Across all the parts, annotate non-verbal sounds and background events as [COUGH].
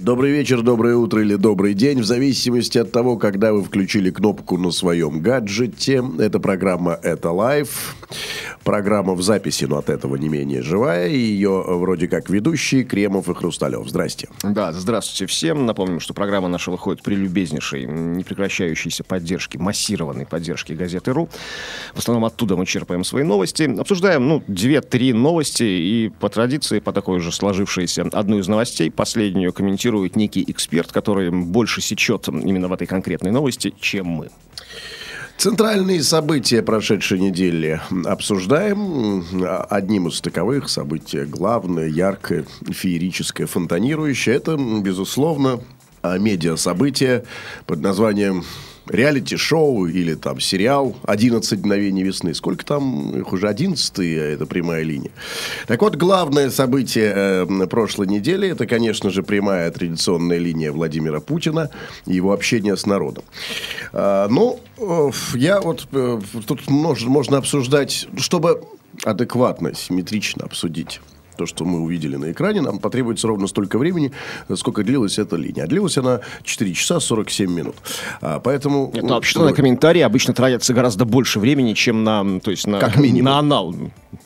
Добрый вечер, доброе утро или добрый день, в зависимости от того, когда вы включили кнопку на своем гаджете. Это программа «Это лайф». Программа в записи, но от этого не менее живая. И ее вроде как ведущие Кремов и Хрусталев. Здрасте. Да, здравствуйте всем. Напомним, что программа наша выходит при любезнейшей, непрекращающейся поддержке, массированной поддержке газеты «Ру». В основном оттуда мы черпаем свои новости. Обсуждаем, ну, две-три новости. И по традиции, по такой же сложившейся, одну из новостей, последнюю комментирует некий эксперт, который больше сечет именно в этой конкретной новости, чем мы. Центральные события прошедшей недели обсуждаем. Одним из таковых событий главное, яркое, феерическое, фонтанирующее. Это, безусловно, медиа-событие под названием реалити-шоу или там сериал «11 мгновений весны». Сколько там? Их уже 11 это прямая линия. Так вот, главное событие э, прошлой недели, это, конечно же, прямая традиционная линия Владимира Путина и его общение с народом. Э, ну, э, я вот... Э, тут можно обсуждать, чтобы адекватно, симметрично обсудить то, что мы увидели на экране, нам потребуется ровно столько времени, сколько длилась эта линия. А длилась она 4 часа 47 минут. А, поэтому... Нет, ну, вообще на комментарии обычно тратится гораздо больше времени, чем на, то есть на, как минимум. на анал.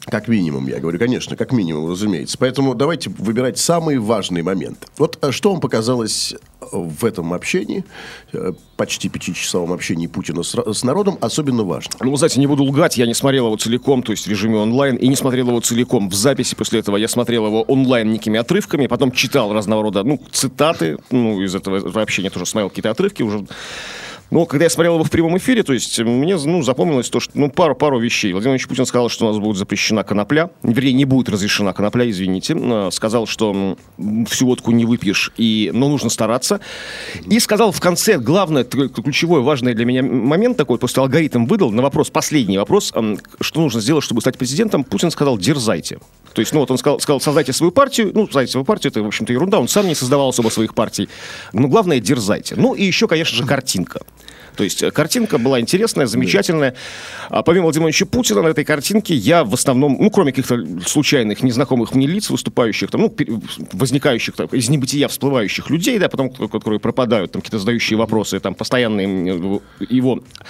Как минимум, я говорю, конечно, как минимум, разумеется. Поэтому давайте выбирать самые важные моменты. Вот а что вам показалось в этом общении, э, почти пятичасовом общении Путина с, с народом, особенно важно? Ну, вы знаете, не буду лгать, я не смотрел его целиком, то есть в режиме онлайн, и не смотрел его целиком в записи. После этого я смотрел его онлайн некими отрывками, потом читал разного рода, ну, цитаты, ну, из этого общения тоже смотрел какие-то отрывки уже но когда я смотрел его в прямом эфире, то есть мне ну, запомнилось то, что ну, пару, пару вещей. Владимир Владимирович Путин сказал, что у нас будет запрещена конопля. Вернее, не будет разрешена конопля, извините. Сказал, что всю водку не выпьешь, и, но нужно стараться. И сказал в конце, главное, ключевой, важный для меня момент такой, после алгоритм выдал на вопрос, последний вопрос, что нужно сделать, чтобы стать президентом, Путин сказал, дерзайте. То есть, ну вот он сказал, сказал, создайте свою партию. Ну, создайте свою партию, это, в общем-то, ерунда. Он сам не создавал особо своих партий. Но главное, дерзайте. Ну, и еще, конечно же, картинка. То есть э, картинка была интересная, замечательная. А помимо Владимира Владимировича Путина на этой картинке я в основном, ну, кроме каких-то случайных, незнакомых мне лиц, выступающих, там, ну, возникающих там, из небытия всплывающих людей, да, потом, которые пропадают, там, какие-то задающие вопросы, там, постоянные его а,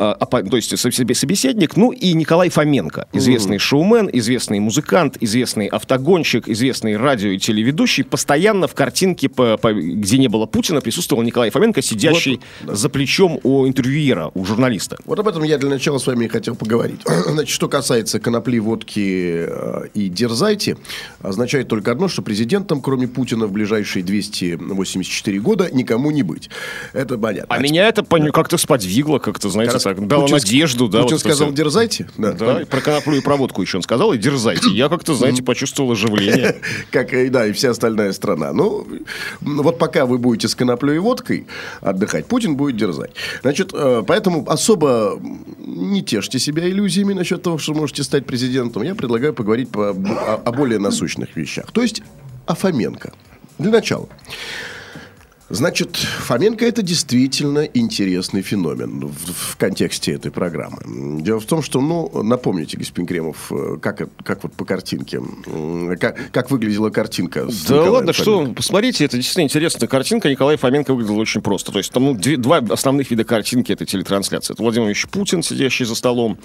то есть собеседник, ну и Николай Фоменко, известный mm-hmm. шоумен, известный музыкант, известный автогонщик, известный радио и телеведущий, постоянно в картинке, по, по, где не было Путина, присутствовал Николай Фоменко, сидящий вот, да. за плечом у интервьюера, у журналиста. Вот об этом я для начала с вами хотел поговорить. [CLEARS THROAT] Значит, что касается конопли, водки э, и дерзайте, означает только одно, что президентом, кроме Путина, в ближайшие 284 года никому не быть. Это понятно. А меня это как-то сподвигло, как-то, знаете, так, дала Путин, надежду. Да, Путин вот сказал, все. дерзайте. Да, да, про коноплю и проводку еще он сказал, и дерзайте. Я как-то, знаете, почувствовал оживление. [LAUGHS] Как и, да, и вся остальная страна. Ну, вот пока вы будете с коноплей и водкой отдыхать, Путин будет дерзать. Значит, э, поэтому особо не тешьте себя иллюзиями насчет того, что можете стать президентом. Я предлагаю поговорить по, о, о более насущных вещах. То есть, о Фоменко. Для начала. Значит, Фоменко это действительно интересный феномен в, в контексте этой программы. Дело в том, что, ну, напомните, господин Кремов, э, как, как вот по картинке, как, как выглядела картинка с Да Николаем ладно, Фоменко? что, посмотрите, это действительно интересная картинка. Николай Фоменко выглядел очень просто. То есть там ну, две, два основных вида картинки этой телетрансляции. Это Владимир Ильич Путин, сидящий за столом,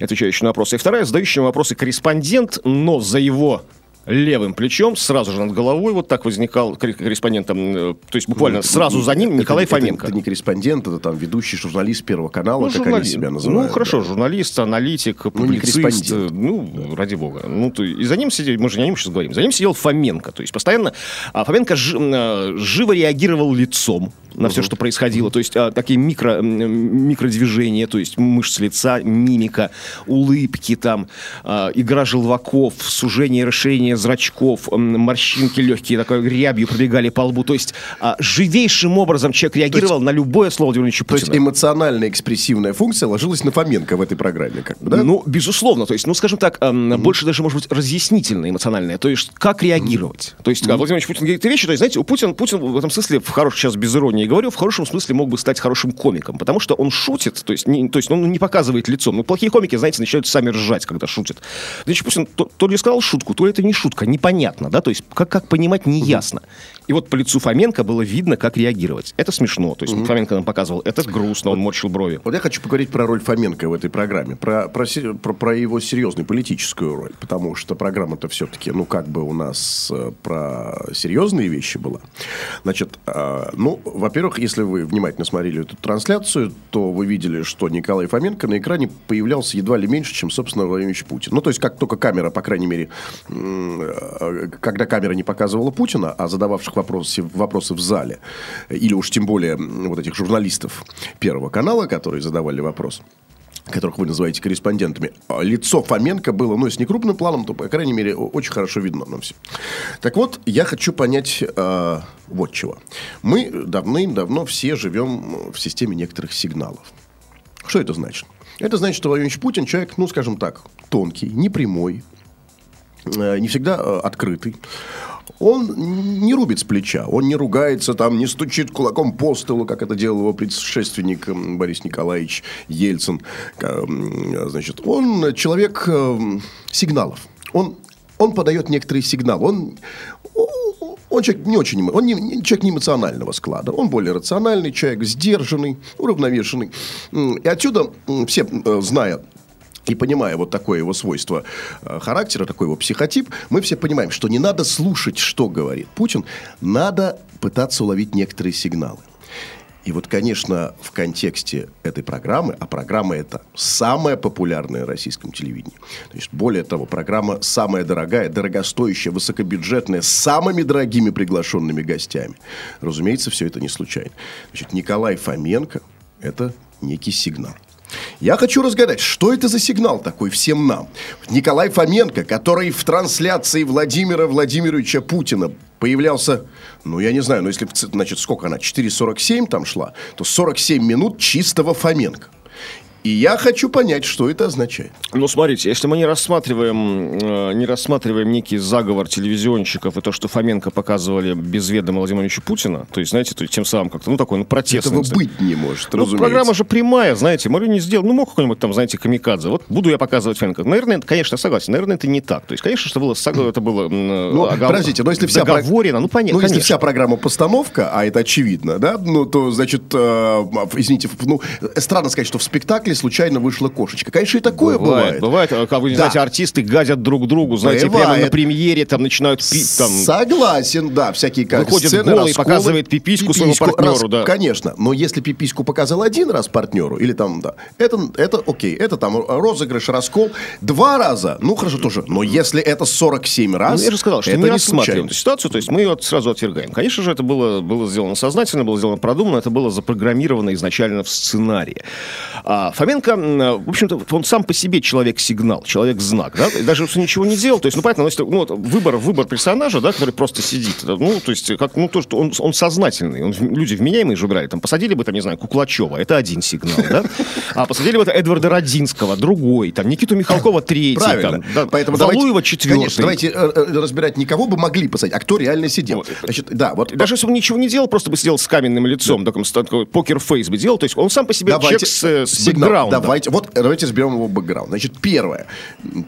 отвечающий на вопросы. И вторая, задающая вопросы корреспондент, но за его левым плечом, сразу же над головой вот так возникал корреспондентом, э, то есть буквально ну, сразу за ним Николай это, Фоменко. Это, это не корреспондент, это там ведущий журналист Первого канала, ну, как журнали... они себя называют. Ну, хорошо, да. журналист, аналитик, ну, публицист, ну, ну да. ради бога. Ну, то, и за ним сидел, мы же не о нем сейчас говорим, за ним сидел Фоменко, то есть постоянно а Фоменко ж, а, живо реагировал лицом на все, что происходило. То есть а, такие микро, микродвижения, то есть мышц лица, мимика, улыбки, там, а, игра желваков, сужение расширение движение зрачков, морщинки легкие, такой рябью пробегали по лбу. То есть а, живейшим образом человек реагировал на любое слово Владимира Владимировича То есть Путина. эмоциональная экспрессивная функция ложилась на Фоменко в этой программе, как бы, да? Ну, безусловно. То есть, ну, скажем так, эм, больше даже, может быть, разъяснительное, эмоциональное. То есть, как реагировать. То есть, а Владимир Владимирович Путин говорит вещи, то есть, знаете, у Путина, Путин в этом смысле, в хорошем, сейчас без иронии говорю, в хорошем смысле мог бы стать хорошим комиком, потому что он шутит, то есть, не, то есть он не показывает лицом. Ну, плохие комики, знаете, начинают сами ржать, когда шутят. Значит, Путин то, то ли сказал шутку, то ли это не шутка, непонятно, да, то есть, как, как понимать, неясно. И вот по лицу Фоменко было видно, как реагировать. Это смешно, то есть, Фоменко нам показывал, это грустно, он морщил брови. Вот я хочу поговорить про роль Фоменко в этой программе, про, про, про- про его серьезную политическую роль, потому что программа-то все-таки, ну, как бы у нас э, про серьезные вещи была. Значит, э, ну, во-первых, если вы внимательно смотрели эту трансляцию, то вы видели, что Николай Фоменко на экране появлялся едва ли меньше, чем, собственно, Владимир Владимирович Путин. Ну, то есть, как только камера, по крайней мере, э, когда камера не показывала Путина, а задававших вопросы, вопросы в зале, или уж тем более вот этих журналистов Первого канала, которые задавали вопрос, которых вы называете корреспондентами, а лицо Фоменко было, ну, если не крупным планом, то, по крайней мере, очень хорошо видно нам все. Так вот, я хочу понять э, вот чего. Мы давным-давно все живем в системе некоторых сигналов. Что это значит? Это значит, что Владимир Путин человек, ну, скажем так, тонкий, непрямой, э, не всегда э, открытый. Он не рубит с плеча, он не ругается, там, не стучит кулаком по столу, как это делал его предшественник Борис Николаевич Ельцин. Значит, он человек э, сигналов. Он, он подает некоторые сигналы. Он, он человек не очень, он не, человек не эмоционального склада. Он более рациональный человек, сдержанный, уравновешенный. И отсюда все, э, зная и понимая вот такое его свойство э, характера, такой его психотип, мы все понимаем, что не надо слушать, что говорит Путин, надо пытаться уловить некоторые сигналы. И вот, конечно, в контексте этой программы, а программа это самая популярная на российском телевидении. То есть, более того, программа самая дорогая, дорогостоящая, высокобюджетная, с самыми дорогими приглашенными гостями. Разумеется, все это не случайно. Значит, Николай Фоменко – это некий сигнал. Я хочу разгадать, что это за сигнал такой всем нам. Николай Фоменко, который в трансляции Владимира Владимировича Путина появлялся, ну, я не знаю, но если, в ц- значит, сколько она, 4.47 там шла, то 47 минут чистого Фоменко. И я хочу понять, что это означает. Ну, смотрите, если мы не рассматриваем, э, не рассматриваем некий заговор телевизионщиков и то, что Фоменко показывали без ведома Владимира Ильича Путина, то есть, знаете, то есть, тем самым как-то, ну, такой, ну, протестный. Этого быть не может, Ну, разумеется. программа же прямая, знаете, Марю не сделал. Ну, мог какой-нибудь там, знаете, камикадзе. Вот буду я показывать Фоменко. Наверное, это, конечно, я согласен. Наверное, это не так. То есть, конечно, что было, это было м, Ну, огов- подождите, но если вся договорено, ну, понятно, Ну, если конечно. вся программа постановка, а это очевидно, да, ну, то, значит, э, извините, ну, э, странно сказать, что в спектакле случайно вышла кошечка. Конечно, и такое бывает. Бывает, а, как вы Да. знаете, артисты гадят друг другу, знаете, Бывает. прямо на премьере там начинают пить там. Согласен, да, всякие как Выходит сцены, голый, расколы, показывает пипиську своему партнеру, да. Конечно, но если пипиську показал один раз партнеру, или там, да, это, это окей, это там розыгрыш, раскол, два раза, ну, хорошо, тоже, но если это 47 раз, Ну, я же сказал, что это мы не рассматриваем эту ситуацию, то есть мы ее сразу отвергаем. Конечно же, это было, было сделано сознательно, было сделано продуманно, это было запрограммировано изначально в сценарии. А Фоменко, в общем-то, он сам по себе человек-сигнал, человек-знак, да, и даже если ничего не делал, то есть, ну, понятно, ну, если, ну, вот выбор, выбор персонажа, да, который просто сидит, да, ну, то есть, как, ну, то, что он, он сознательный, он, люди вменяемые же брали, там, посадили бы, там, не знаю, Куклачева, это один сигнал, да, а посадили бы это Эдварда Родинского, другой, там, Никиту Михалкова, третий, Правильно. там, да, Поэтому Валуева, четвертый. Конечно, давайте э, э, разбирать не кого бы могли посадить, а кто реально сидел. Вот. Значит, да, вот Даже если он ничего не делал, просто бы сидел с каменным лицом, таком, с- такой покер-фейс бы делал, то есть он сам по себе Давайте, человек с, с сигнал. Бэкграундом. Давайте, вот давайте разберем его бэкграунд. Значит, первое.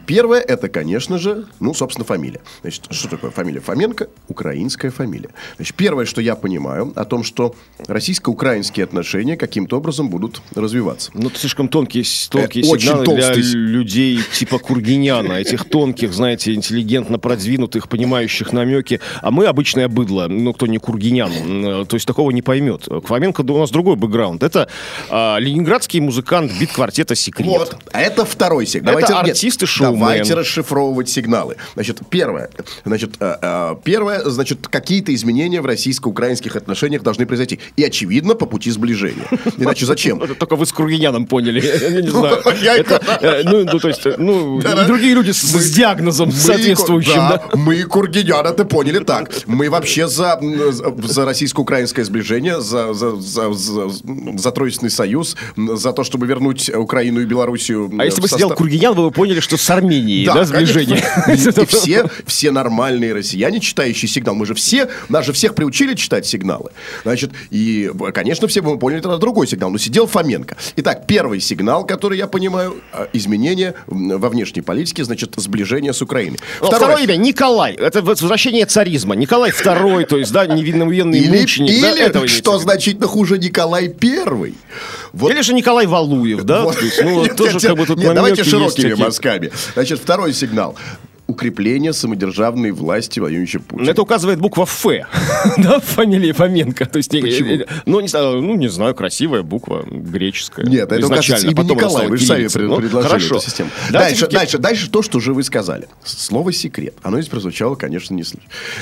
Первое, это, конечно же, ну, собственно, фамилия. Значит, что такое фамилия Фоменко? Украинская фамилия. Значит, первое, что я понимаю, о том, что российско-украинские отношения каким-то образом будут развиваться. Ну, это слишком тонкие, тонкие Э, очень сигналы для толстый с- людей типа Кургиняна, этих тонких, знаете, интеллигентно продвинутых, понимающих намеки. А мы обычное быдло, ну, кто не Кургинян, м, то есть такого не поймет. Фоменко, да, у нас другой бэкграунд. Это а, ленинградский музыкант бит-квартета «Секрет». Вот, а это второй сигнал. Это артисты, шоумены. Давайте расшифровывать сигналы. Значит, первое. Значит, э, э, первое, значит, какие-то изменения в российско-украинских отношениях должны произойти. И, очевидно, по пути сближения. Иначе зачем? [LAUGHS] Только вы с Кургиняном поняли. [LAUGHS] Я не знаю. Это, э, Ну, ну, то есть, ну, и другие люди с диагнозом соответствующим. Мы, Кургинян, это поняли так. Мы вообще за, за- российско-украинское сближение, за, за, Троицный союз, за то, чтобы вернуть Украину и Белоруссию. А если в бы сидел состав- Кургинян, вы бы поняли, что с Арменией, да, сближение. конечно. [LAUGHS] И, [LAUGHS] все, все нормальные россияне, читающие сигнал, мы же все, нас же всех приучили читать сигналы. Значит, и, конечно, все бы мы поняли тогда другой сигнал. Но сидел Фоменко. Итак, первый сигнал, который я понимаю, изменения м, во внешней политике, значит, сближение с Украиной. Ну, Второе имя Николай. Это возвращение царизма. Николай II, то есть, да, Или, мученик. да, или, этого имеется что значительно хуже, Николай Первый. Вот Или же Николай Валуев, да? Вот. То есть, ну, Нет, [LAUGHS] тоже нет, как бы тут нет, давайте широкими мазками. Значит, второй сигнал. Укрепление самодержавной власти Владимировича Путина. Это указывает буква Ф, [LAUGHS] да, в фамилии Фоменко. То есть, Почему? ну, не знаю, ну, не знаю, красивая буква, греческая. Нет, это указывается имя стала Вы же сами Ну, предложили хорошо. эту систему. Дальше, дальше, дальше то, что уже вы сказали. Слово секрет. Оно здесь прозвучало, конечно, не, слу-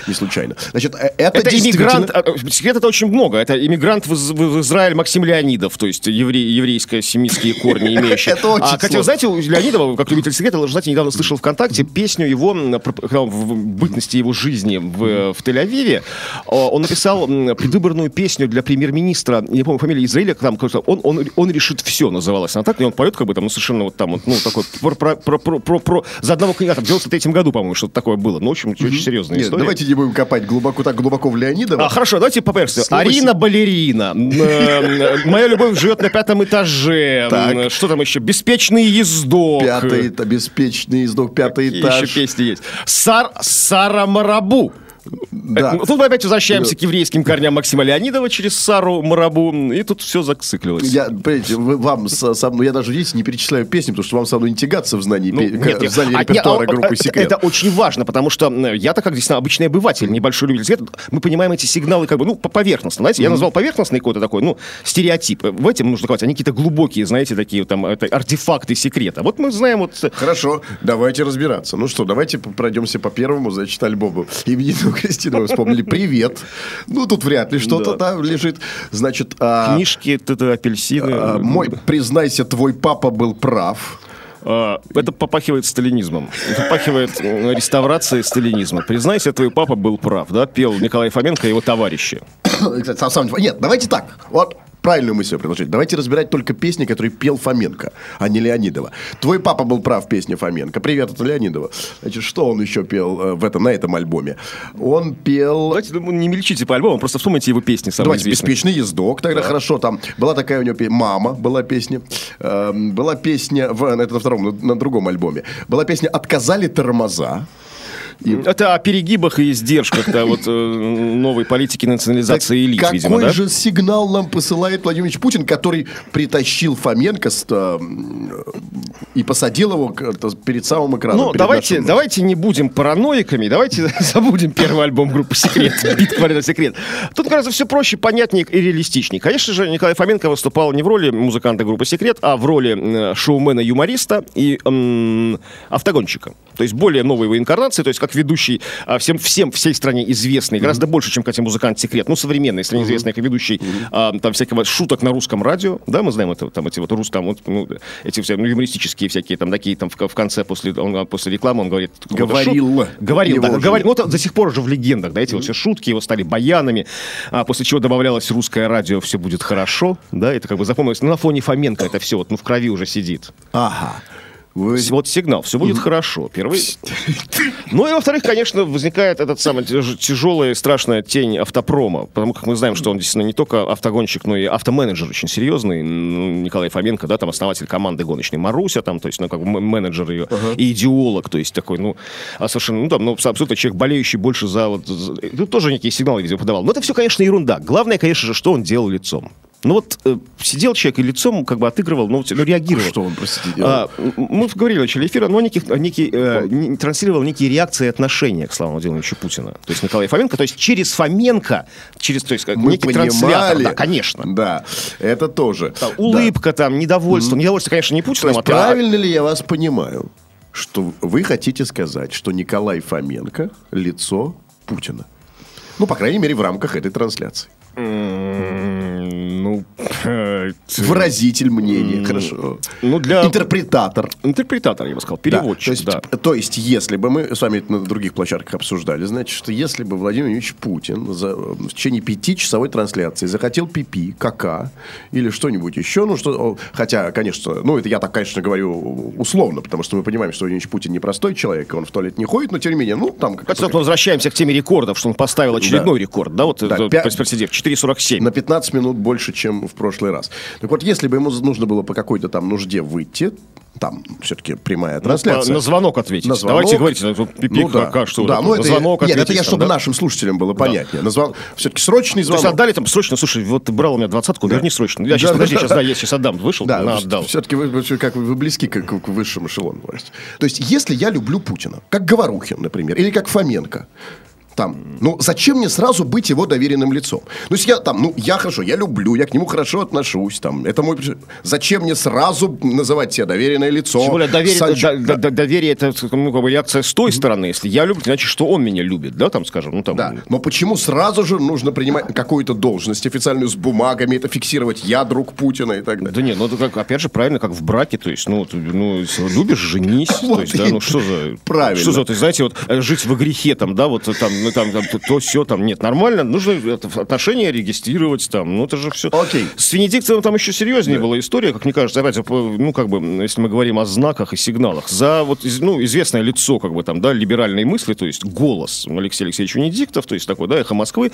не случайно. Значит, э, это, Это действительно- иммигрант, а, секрет это очень много. Это иммигрант в, в Израиль Максим Леонидов, то есть еврей, еврейско-семитские корни [LAUGHS] имеющий. Это очень а, сложно. знаете, у Леонидова, как любитель секрета, знаете, недавно слышал ВКонтакте песню его, он в бытности его жизни в, в Тель-Авиве, о, он написал предвыборную песню для премьер-министра, не помню фамилию Израиля, там он, он, он решит все, называлась она так, и он поет как бы там, ну, совершенно вот там, вот, ну, такой, про, про, про, про, про, про- за одного кандидата, в 93 году, по-моему, что-то такое было, ну, в общем, очень серьезная Нет, история. давайте не будем копать глубоко так глубоко в Леонидова. А, хорошо, давайте по версии. Арина Балерина. Э, Моя любовь живет на пятом этаже. Что там еще? Беспечный ездок. Пятый, беспечный издох, пятый этаж. Песни есть? Сар, Сара Марабу. Да. Э, ну, Тут мы опять возвращаемся к еврейским корням Максима Леонидова через Сару Марабу. И тут все зациклилось. Я, понимаете, вы- вам со, со мной, я даже, видите, не перечисляю песни, потому что вам со мной не тягаться в знании, Ну, нет, в знании А, репертуара а, группы это- «Секрет». Это очень важно, потому что я-то как действительно обычный обыватель, небольшой любитель света, мы понимаем эти сигналы как бы, ну, по- поверхностно. Знаете, я назвал поверхностный какой-то такой, ну, стереотип. В этом нужно говорить, они какие-то глубокие, знаете, такие там, это артефакты секрета. Вот мы знаем вот... э, Хорошо, давайте разбираться. Ну что, давайте пройдемся по первому, значит, альбому. Именитого Кристину вы вспомнили. Привет. Ну, тут вряд ли что-то там лежит. Значит, а, Книжки, апельсины. а, мой, признайся, твой папа был прав. А, Это попахивает сталинизмом. Это попахивает реставрацией сталинизма. Признайся, твой папа был прав, да? Пел Николай Фоменко и его товарищи. [COUGHS] Нет, давайте так. Вот правильную мысль предложить. Давайте разбирать только песни, которые пел Фоменко, а не Леонидова. Твой папа был прав в песне Фоменко. Привет, это Леонидова. Значит, что он еще пел э, в этом, на этом альбоме? Он пел... Давайте ну, не мельчите по альбому, просто вспомните его песни самые Давайте, известные. «Беспечный ездок», тогда хорошо. Там была такая у него песня, «Мама» была песня. Эм, была песня, в, это на втором, на, на другом альбоме. Была песня «Отказали тормоза». Это о перегибах и издержках да, вот, э, новой политики национализации элит, Какой видимо, да? же сигнал нам посылает Владимир Ильич Путин, который притащил Фоменко с, э, и посадил его перед самым экраном? Ну, давайте, нашим- давайте не будем параноиками, давайте [LAUGHS] забудем первый альбом группы «Секрет», [LAUGHS] «Бит квадрат секрет». Тут, кажется, все проще, понятнее и реалистичнее. Конечно же, Николай Фоменко выступал не в роли музыканта группы «Секрет», а в роли э, шоумена-юмориста и автогонщика. То есть более новой его инкарнации, то есть как ведущий а, всем, всем всей стране известный, гораздо больше, чем, кстати, музыкант «Секрет». Ну, современный, стране известный, как ведущий а, там всякого шуток на русском радио. Да, мы знаем это, там эти вот русском, вот, ну, эти все ну, юмористические всякие там такие там в, в конце после, он, а, после рекламы он говорит... Говорил. шут- Говорил, да, же. говорил. Ну, это до сих пор уже в легендах, да, эти вот все шутки его стали баянами, а, после чего добавлялось русское радио «Все будет хорошо», да, это как бы запомнилось. Ну, на фоне Фоменко это все вот, ну, в крови уже сидит. Ага. Вы- Вот сигнал, все будет хорошо. Первый. Ну и во-вторых, конечно, возникает этот самый тяж- тяжелая и страшная тень автопрома, потому как мы знаем, что он действительно не только автогонщик, но и автоменеджер очень серьезный. Ну, Николай Фоменко, да, там основатель команды гоночной Маруся, там, то есть, ну, как бы менеджер ее, и идеолог, то есть такой, ну, а совершенно, ну, там, ну, абсолютно человек, болеющий больше за вот, за- тут тоже некие сигналы, видимо, подавал. Но это все, конечно, ерунда. Главное, конечно же, что он делал лицом. Ну вот э, сидел человек и лицом как бы отыгрывал, ну, вот, ну реагировал. Что он, простите, делал? А, мы говорили в начале эфира, но неких, некий, э, не- транслировал некие реакции и отношения к Славу Владимировичу Путина. То есть Николай Фоменко, то есть через Фоменко, через, то есть как Мы некий транслятор, понимали. да, конечно. Да, это тоже. Там улыбка там, недовольство. Недовольство, конечно, не есть, а правильно ли я вас понимаю, что вы хотите сказать, что Николай Фоменко – лицо Путина? Ну, по крайней мере, в рамках этой трансляции. Ну, э, [LAUGHS] Выразитель мнения, хорошо. ну, для- Интерпретатор. интерпретатор, я бы сказал, Да, переводчик, то, есть, да. то есть, если бы мы с вами это на других площадках обсуждали, значит, что если бы Владимир Владимирович Путин за, в течение пятичасовой трансляции захотел пипи, кака или что-нибудь еще, ну что, хотя, конечно, ну это я так, конечно, говорю условно, потому что мы понимаем, что Владимир Владимирович Путин непростой человек, он в туалет не ходит, но тем не менее, ну там как Кстати, вот мы возвращаемся к теме рекордов, что он поставил очередной рекорд, да, вот Да, это, пя- перспектив 4.47. на 15 минут больше, чем в прошлый раз. Так вот, если бы ему нужно было по какой-то там нужде выйти, там все-таки прямая Ну, трансляция. по- на звонок ответить. На звонок. Давайте говорите, ну, тут пипи, Ну да. как, что да, это, ну, на это, звонок Нет, это ответить я, там, чтобы да? нашим слушателям было понятнее. На звон- Все-таки срочный То звонок. есть отдали там срочно, слушай, вот ты брал у меня двадцатку, верни срочно. Я сейчас, Да, подожди, да, сейчас, да. да, я сейчас отдам. Вышел, Да, на, отдал. все-таки вы, как вы, близки к, к- высшему эшелону. То есть, если я люблю Путина, как Говорухин, например, или как Фоменко, там, ну, зачем мне сразу быть его доверенным лицом? Ну, если я там, ну, я хорошо, я люблю, я к нему хорошо отношусь, там, это мой... Зачем мне сразу называть себя доверенное лицо? Тем более доверие, Санч- до- до- до- доверие это ну, как бы реакция с той стороны. Если я люблю, значит, что он меня любит, да, там, скажем, ну там. Да, но почему сразу же нужно принимать какую-то должность официальную с бумагами, это фиксировать, я друг Путина и так далее? Да нет, ну это как, опять же, правильно, как в браке, то есть, ну, ты, ну если любишь, женись, [LAUGHS] Вот то есть, да, ну что за... Правильно. Что за, то есть, знаете, вот э, жить во грехе, там, да, вот там, ну, там, там, то, то, все, там, нет, нормально, нужно это, отношения регистрировать, там, ну это же все... Окей. С Венедиктовым там еще серьезнее была история, как мне кажется, опять, ну, как бы, если мы говорим о знаках и сигналах, за вот, ну, известное лицо, как бы, там, да, либеральной мысли, то есть голос Алексея Алексеевича Венедиктов, то есть такой, да, эхо Москвы,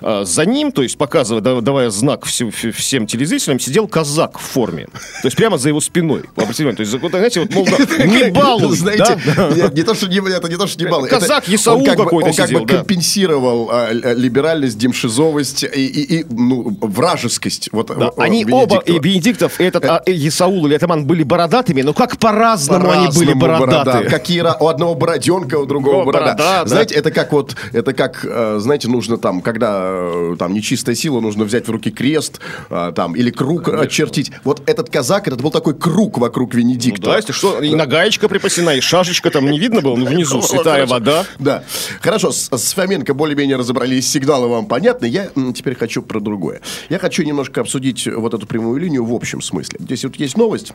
а, за ним, то есть показывая, да- давая знак всем, всем телезрителям, сидел казак в форме, то есть прямо за его спиной, внимание, то есть, вот, знаете, вот, мол, да, [LAUGHS] не балуй, Знаете, да? нет, не то, что не, это не то, что не балуй. Казак бы- какой-то Он как бы да. компенсировал а, л- либеральность, демшизовость и, и- и, ну, вражескость. Вот, Да, э, Они Венедиктова. оба, и Бенедиктов, и этот а, и Исаул или Атаман были бородатыми, но как по-разному они были бородаты. борода. Какие у одного бороденка, у другого борода. борода, да. Знаете, это как вот, это как, э, знаете, нужно там, когда э, там нечистая сила, нужно взять в руки крест, э, там, или круг очертить. Вот этот казак, это был такой круг вокруг Ну Венедикта. да, если что, и нагаечка припасена, и шашечка там не видно было, ну внизу [LAUGHS] святая вода. Да. Хорошо, с, Фоменко более-менее разобрались, сигналы вам понятны. Я теперь хочу про другое. Я хочу немножко обсудить вот эту прямую линию в общем смысле. Здесь вот есть новость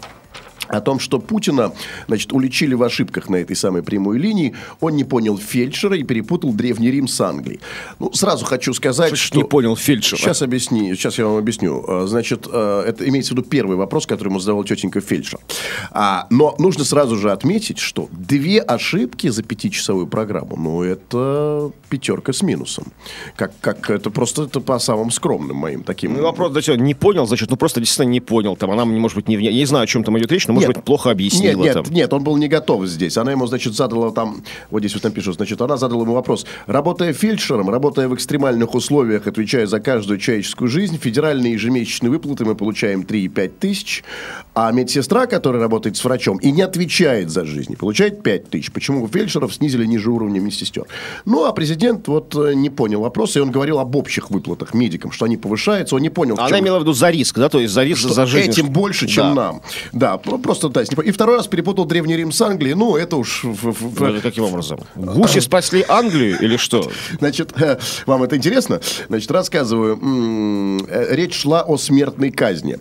о том, что Путина, значит, уличили в ошибках на этой самой прямой линии. Он не понял фельдшера и перепутал Древний Рим с Англией. Ну, сразу хочу сказать, что... Не понял фельдшера. Сейчас объясни, сейчас я вам объясню. А, Значит, э, это имеется в виду первый вопрос, который ему задавал тетенька фельдшер. А, но нужно сразу же отметить, что две ошибки за пятичасовую программу, ну, это пятерка с минусом. Как, как это просто это по самым скромным моим таким. Ну, вопрос, да, не понял, значит, ну просто действительно не понял. Там она, может быть, не, я не знаю, о чем там идет речь, но, может Нет. быть, плохо объяснила Нет, нет, там. нет, он был не готов здесь. Она ему, значит, задала там, вот здесь вот там пишут, значит, она задала ему вопрос. Работая фельдшером, работая в экстремальных условиях, отвечая за каждую человеческую жизнь, федеральные ежемесячные выплаты мы получаем 3,5 тысяч, а медсестра, которая работает с врачом и не отвечает за жизнь, получает 5 тысяч. Почему фельдшеров снизили ниже уровня медсестер? Ну, а президент вот э, не понял вопроса, и он говорил об общих выплатах медикам, что они повышаются, он не понял, в Она чем- имела в виду за риск, да, то есть за риск, что за жизнь. этим больше, чем Да. нам. Да, просто да. не по- И второй раз перепутал Древний Рим с Англией. Ну, это уж... Ну, каким образом? Гуси спасли Англию или что? [LAUGHS] Значит, э, вам это интересно? Значит, рассказываю. Э, Речь шла о смертной казни.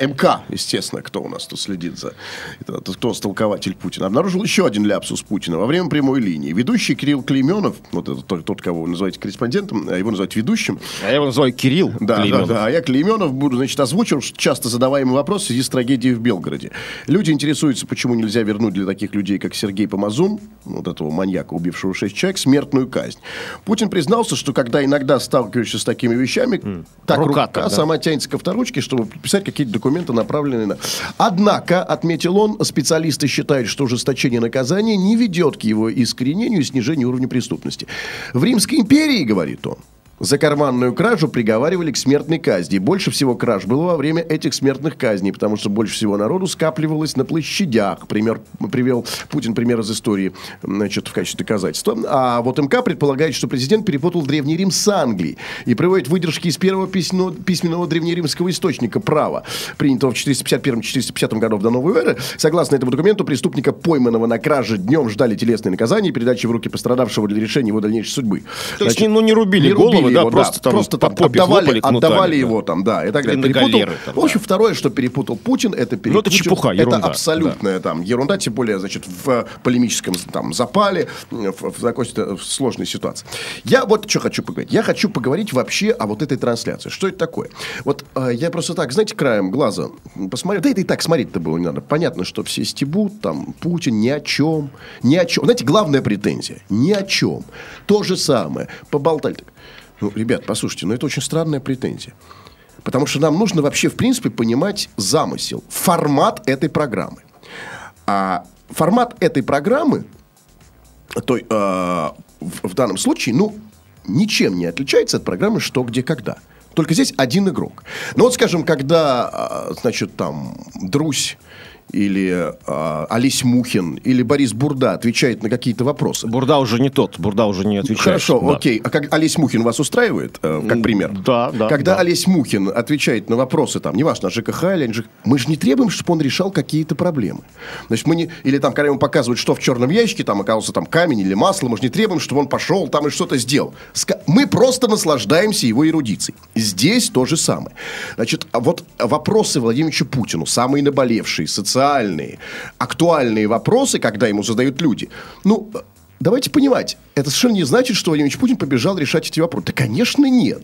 МК, естественно, кто у нас тут следит за... это- кто столкователь Путина. Обнаружил еще один ляпсус Путина во время прямой линии. Ведущий Кирилл Клейменов, вот это тот, тот, кого вы называете корреспондентом, а его называют ведущим, А я его называю Кирилл Да, Клейменов. да, да. А я Клейменов буду, значит, озвучил часто задаваемый вопрос в связи с трагедией в Белгороде. Люди интересуются, почему нельзя вернуть для таких людей, как Сергей Помазун, вот этого маньяка, убившего шесть человек, смертную казнь. Путин признался, что когда иногда сталкиваешься с такими вещами, так Рука рука, да. сама тянется к авторучке, чтобы подписать какие-то документы, направленные на... Однако, отметил он, специалисты считают, что ужесточение наказания не ведет к его искоренению и снижению уровня преступности. В Римской империи, говорит он, за карманную кражу приговаривали к смертной казни. Больше всего краж было во время этих смертных казней, потому что больше всего народу скапливалось на площадях. Пример привел Путин пример из истории значит, в качестве доказательства. А вот МК предполагает, что президент перепутал Древний Рим с Англией и приводит выдержки из первого письменного, письменного древнеримского источника права, принятого в 451-450 годов до новой эры. Согласно этому документу, преступника, пойманного на краже, днем ждали телесные наказания и передачи в руки пострадавшего для решения его дальнейшей судьбы. То есть, ну, не рубили голову, да, его, просто там просто там попе отдавали, хлопали кнутами, отдавали да. его там, да, и так далее. Перепутал. галеры там, в общем, да. второе, что перепутал Путин, это перепутал. Ну, это чепуха, Это ерунда, абсолютная там ерунда, тем более, значит, в полемическом там запале, в, в такой ситуа- в сложной ситуации. Я вот что хочу поговорить. Я хочу поговорить вообще о вот этой трансляции. Что это такое? Вот э, я просто так, знаете, краем глаза посмотрел. Да это и так смотреть-то было не надо. Понятно, что все стебут, там, Путин ни о чем, ни о чем. Знаете, главная претензия. Ни о чем. То же самое. Поболтали. Ну, ребят, послушайте, ну это очень странная претензия. Потому что нам нужно вообще, в принципе, понимать замысел, формат этой программы. А формат этой программы, то, э, в, в данном случае, ну, ничем не отличается от программы «Что, где, когда». Только здесь один игрок. Ну вот, скажем, когда, э, значит, там, Друсь или э, Олесь Мухин или Борис Бурда отвечает на какие-то вопросы. Бурда уже не тот, Бурда уже не отвечает. Хорошо, Да. окей. А как Олесь Мухин вас устраивает, э, как пример? да, да, Когда да. Олесь Мухин отвечает на вопросы, там, неважно, ЖКХ или НЖК, мы же не требуем, чтобы он решал какие-то проблемы. Значит, мы не... Или там, когда ему показывают, что в черном ящике, там оказался там камень или масло, мы же не требуем, чтобы он пошел там и что-то сделал. Ска- Мы просто наслаждаемся его эрудицией. Здесь то же самое. Значит, а вот вопросы Владимира Ильича Путину, самые наболевшие, социальные, актуальные вопросы, когда ему задают люди, ну, Давайте понимать, это совершенно не значит, что Владимир Путин побежал решать эти вопросы. Да, конечно, нет.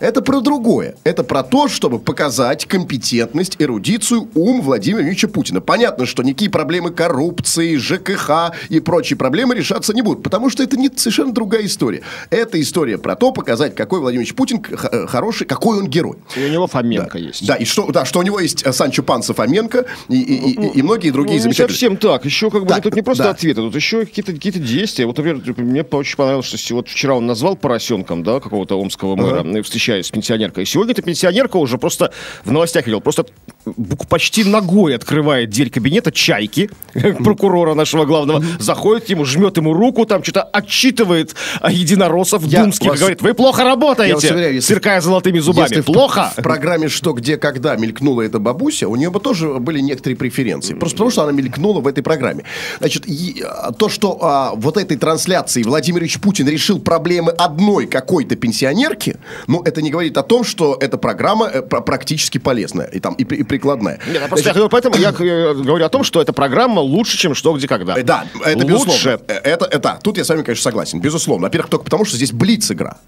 Это про другое. Это про то, чтобы показать компетентность, эрудицию, ум Владимира Ильича Путина. Понятно, что никакие проблемы коррупции, ЖКХ и прочие проблемы решаться не будут, потому что это не совершенно другая история. Это история про то, показать, какой Владимир Ильич Путин э, хороший, какой он герой. И у него Фоменко да. есть. Да, и что, да, что у него есть э, Санчо Панса Фоменко и, и- и- и многие Ну, другие не замечательные. совсем так. Еще как бы Так, тут не просто да. ответы, тут еще какие-то какие действия. Вот, например, типа, мне очень понравилось, что вот вчера он назвал поросенком, да, какого-то омского мэра, и встречаясь с пенсионеркой. Сегодня эта пенсионерка уже просто в новостях видел, просто почти ногой открывает дверь кабинета чайки, [LAUGHS] прокурора нашего главного, заходит ему, жмет ему руку, там что-то отчитывает единороссов Я думских, вас- говорит, вы плохо работаете, уверяю, если- сверкая золотыми зубами. Если плохо? В, программе «Что, где, когда» мелькнула эта бабуся, у нее бы тоже были некоторые преференции. Просто потому, что она мелькнула в этой программе. Значит, и, а, то, что а, вот этой трансляции Владимир Ильич Путин решил проблемы одной какой-то пенсионерки, ну, это не говорит о том, что эта программа э, пр- практически полезная и, там, и, и прикладная. Нет, а просто я Значит, говорю, поэтому я э, говорю о том, что эта программа лучше, чем что, где, когда. Э, Да, это лучше. безусловно. Это, это, тут я с вами, конечно, согласен. Безусловно. Во-первых, только потому, что здесь блиц-игра.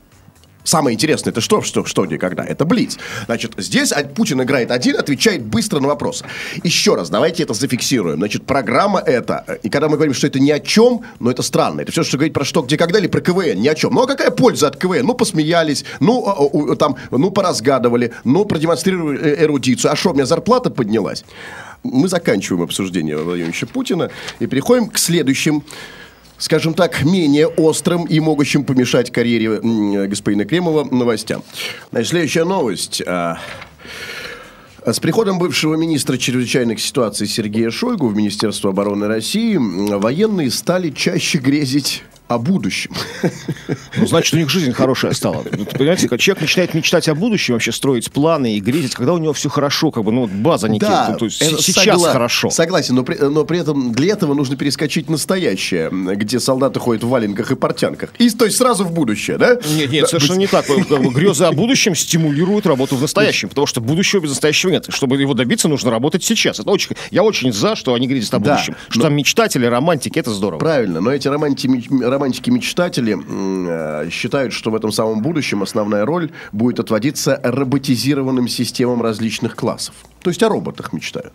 Самое интересное, это что, что, что, где, когда? Это Блиц. Значит, здесь а- Путин играет один, отвечает быстро на вопросы. Еще раз, давайте это зафиксируем. Значит, программа это, э, и когда мы говорим, что это ни о чем, но это странно. Это все, что говорить про что, где, когда, или про КВН, ни о чем. Ну, а какая польза от КВН? Ну, посмеялись, ну, а, у- там, ну, поразгадывали, ну, продемонстрировали э, эрудицию. А что, у меня зарплата поднялась? Мы заканчиваем обсуждение Владимировича Путина и переходим к следующим скажем так, менее острым и могущим помешать карьере господина Кремова новостям. Значит, следующая новость. а, С приходом бывшего министра чрезвычайных ситуаций Сергея Шойгу в Министерство обороны России военные стали чаще грезить о будущем. [LAUGHS] Ну, значит, у них жизнь хорошая стала. Вот, Понимаете, когда человек начинает мечтать о будущем, вообще строить планы и грезить, когда у него все хорошо, как бы, ну, база некая, ну, то есть это сейчас согла- хорошо. Согласен, но при, но при этом для этого нужно перескочить настоящее, где солдаты ходят в валенках и портянках. И то есть сразу в будущее, да? Нет, нет, Да, совершенно не так. Как бы Грезы о будущем стимулируют работу в настоящем, потому что будущего без настоящего нет. Чтобы его добиться, нужно работать сейчас. Это очень, я очень за, что они грезят о Да, будущем. Что но- там мечтатели, романтики, это здорово. Правильно, но эти романти- романтики-мечтатели э, считают, что в этом самом будущем основная роль будет отводиться роботизированным системам различных классов. То есть о роботах мечтают.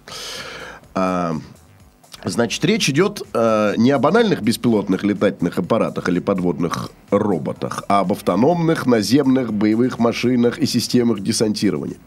Значит, речь идет э, не о банальных беспилотных летательных аппаратах или подводных роботах, а об автономных наземных боевых машинах и системах десантирования.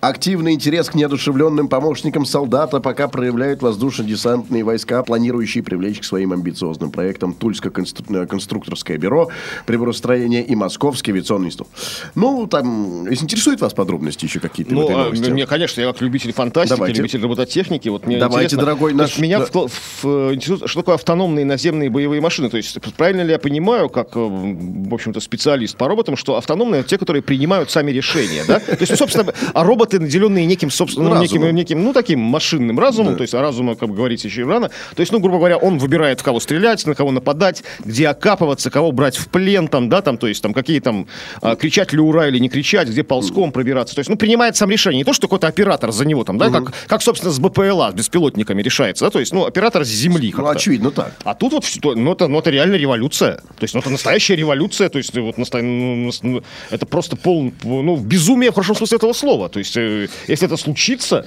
Активный интерес к неодушевленным помощникам солдата пока проявляют воздушно-десантные войска, планирующие привлечь к своим амбициозным проектам Тульско-конструкторское бюро приборостроения и Московский авиационный институт. Ну, там, если интересует вас подробности еще какие-то Ну, в этой а, новости? мне, конечно, я как любитель фантастики, Давайте. любитель робототехники, вот мне Давайте, интересно, дорогой наш- меня да. В, в, э, интересует, что такое автономные наземные боевые машины. То есть правильно ли я понимаю, как, э, в общем-то, специалист по роботам, что автономные это те, которые принимают сами решения, да? То есть, собственно, а роботы, наделенные неким, собственно, неким, неким, ну, таким машинным разумом, то есть, разума, как говорить еще рано. То есть, ну, грубо говоря, он выбирает, в кого стрелять, на кого нападать, где окапываться, кого брать в плен, там, да, там, то есть, там, какие там, а, кричать ли ура или не кричать, где ползком пробираться. То есть, ну, принимает сам решение. Не то, что какой-то оператор за него там, да, как, как, собственно, с БПЛА, с беспилотниками решается, да, то есть, ну, оператор с земли Ну, очевидно, так. А тут вот, ну это, ну, это реально революция. То есть, ну, это настоящая революция. То есть, вот, наста- ну, ну, это просто пол, ну, безумие в хорошем смысле этого слова. То есть, э, если это случится,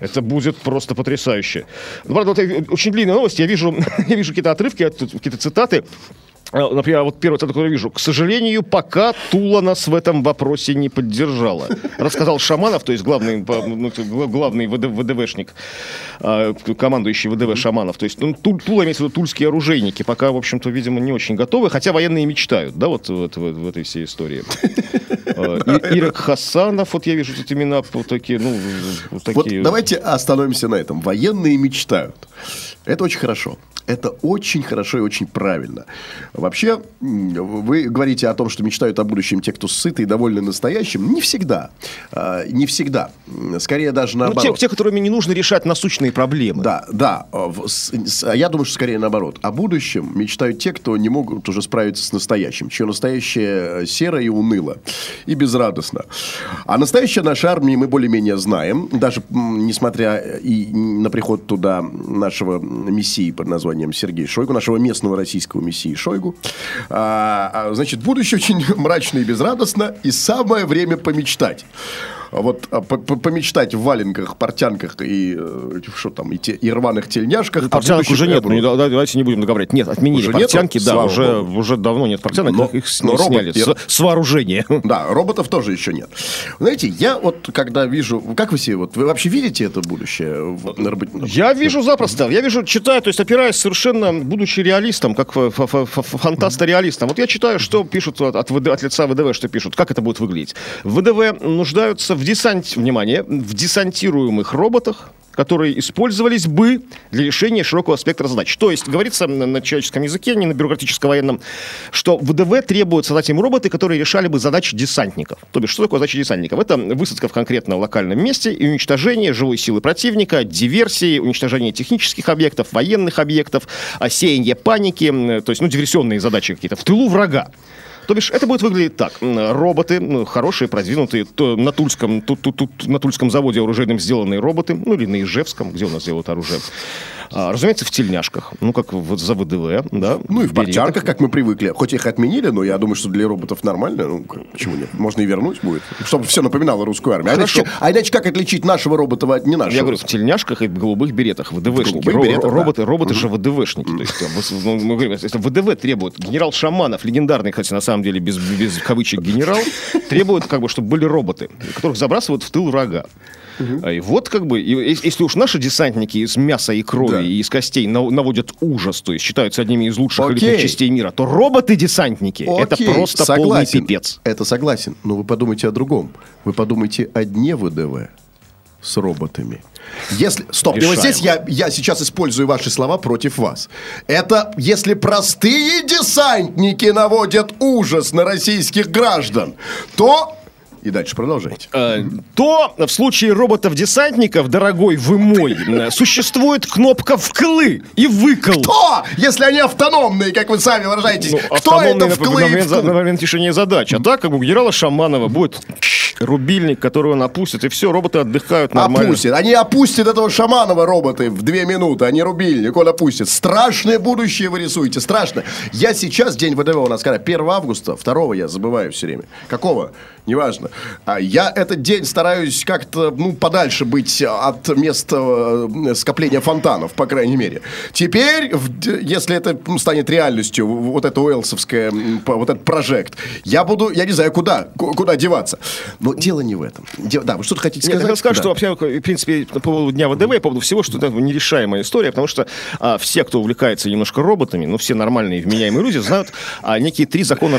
это будет просто потрясающе. Ну, правда, вот, э, очень длинная новость. Я вижу, [LAUGHS] я вижу какие-то отрывки, от- какие-то цитаты. Э, Например, вот первый цитат, который я вижу. К сожалению, пока Тула нас в этом вопросе не поддержала. Рассказал Шаманов, то есть главный, ну, гла- главный ВД ВДВшник, э, командующий ВДВ Шаманов. То есть ну, Тул- Тула имеется в виду тульские оружейники. Пока, в общем-то, видимо, не очень готовы. Хотя военные мечтают, да, вот, вот в, в этой всей истории. [LAUGHS] И- Ирак Хасанов, вот я вижу тут имена вот такие, ну, вот Вот такие. давайте остановимся на этом. Военные мечтают. Это очень хорошо. Это очень хорошо и очень правильно. Вообще, вы говорите о том, что мечтают о будущем те, кто сыты и довольны настоящим. Не всегда. А, Не всегда. Скорее даже Ну, те, наоборот. те, которыми не нужно решать насущные проблемы. Да, да. А, а Я думаю, что скорее наоборот. О будущем мечтают те, кто не могут уже справиться с настоящим, чье настоящее серо и уныло, и безрадостно. А настоящее нашей армии мы более-менее знаем, даже несмотря и на приход туда нашего мессии под названием Сергей Шойгу, нашего местного российского мессии Шойгу. А, а, значит, будущее очень [LAUGHS] мрачно и безрадостно, и самое время помечтать. А Вот а, по- по- помечтать в валенках, портянках и э, что там, и, те- и рваных тельняшках. о Портянок будущем уже нет, ну, давайте не будем договаривать. Нет, отменили Уже нету? портянки, да, Слава уже, богу. уже давно нет портянок, Но- их но робот- сняли с, с вооружения. [LAUGHS] Да, роботов тоже еще нет. Знаете, я вот когда вижу, как вы себе, вот вы вообще видите это будущее? робот- Я вижу запросто, я вижу, читаю, то есть опираясь совершенно, будучи реалистом, как фантаста-реалистом, вот я читаю, что пишут от, от лица ВДВ, что пишут, как это будет выглядеть. ВДВ нуждаются в десанте, внимание, в десантируемых роботах, которые использовались бы для решения широкого спектра задач. То есть, говорится на, на человеческом языке, не на бюрократическо-военном, что в ВДВ требуют создать им роботы, которые решали бы задачи десантников. То бишь, что такое задача десантников? Это высадка в конкретно локальном месте и уничтожение живой силы противника, диверсии, уничтожение технических объектов, военных объектов, а, сеяние паники, то есть, ну, диверсионные задачи какие-то в тылу врага. То бишь, это будет выглядеть так. Роботы, ну, хорошие, продвинутые, на, Тульском, тут, тут, тут на Тульском заводе оружейным сделанные роботы, ну, или на Ижевском, где у нас делают оружие. А, разумеется, в тельняшках, ну, как вот за ВДВ, да. Ну и в портянках, как мы привыкли. Хоть их отменили, но я думаю, что для роботов нормально. Ну, почему нет? Можно и вернуть будет. Чтобы все напоминало русскую армию. А иначе, а иначе как отличить нашего робота от не нашего? Я говорю, в тельняшках и в голубых беретах, ВДВшники. Ро- беретах, роботы, да. роботы же ВДВшники. То есть, вот, ну, мы говорим, если ВДВ требует, генерал Шаманов, легендарный, кстати, на самом деле, без, без кавычек генерал, требует, как бы, чтобы были роботы, которых забрасывают в тыл врага. А, И вот как бы, и если уж наши десантники из мяса и крови Да. и из костей нав- наводят ужас, то есть считаются одними из лучших Окей. элитных частей мира, то роботы-десантники это просто полный пипец. Это согласен. Но вы подумайте о другом. Вы подумайте о дне ВДВ с роботами. Если... Стоп, и вот здесь я, я сейчас использую ваши слова против вас. Это если простые десантники наводят ужас на российских граждан, то... И дальше продолжайте. Э, то в случае роботов-десантников, дорогой вы мой, э, существует кнопка «вклы» и «выкл». Кто? Если они автономные, как вы сами выражаетесь. Ну, Кто это вклы на, и вклы? на момент решения задач. А так, как у генерала Шаманова будет рубильник, который он опустит, и все, роботы отдыхают нормально. Опустит. Они опустят этого Шаманова роботы в две минуты, а не рубильник, он опустит. Страшное будущее вы рисуете, страшно. Я сейчас, день ВДВ у нас, когда 1 августа, 2 я забываю все время. Какого? Неважно. А я этот день стараюсь как-то, ну, подальше быть от места э, скопления фонтанов, по крайней мере. Теперь, если это станет реальностью, вот это уэлсовское, вот этот прожект, я буду, я не знаю, куда, ку- куда деваться. Но дело не в этом. Да, вы что-то хотите Нет, я сказать? хотел сказать, Да. что вообще, в принципе, по поводу Дня ВДВ, по поводу всего, что это нерешаемая история, потому что а, все, кто увлекается немножко роботами, ну, все нормальные вменяемые люди, знают а, некие три закона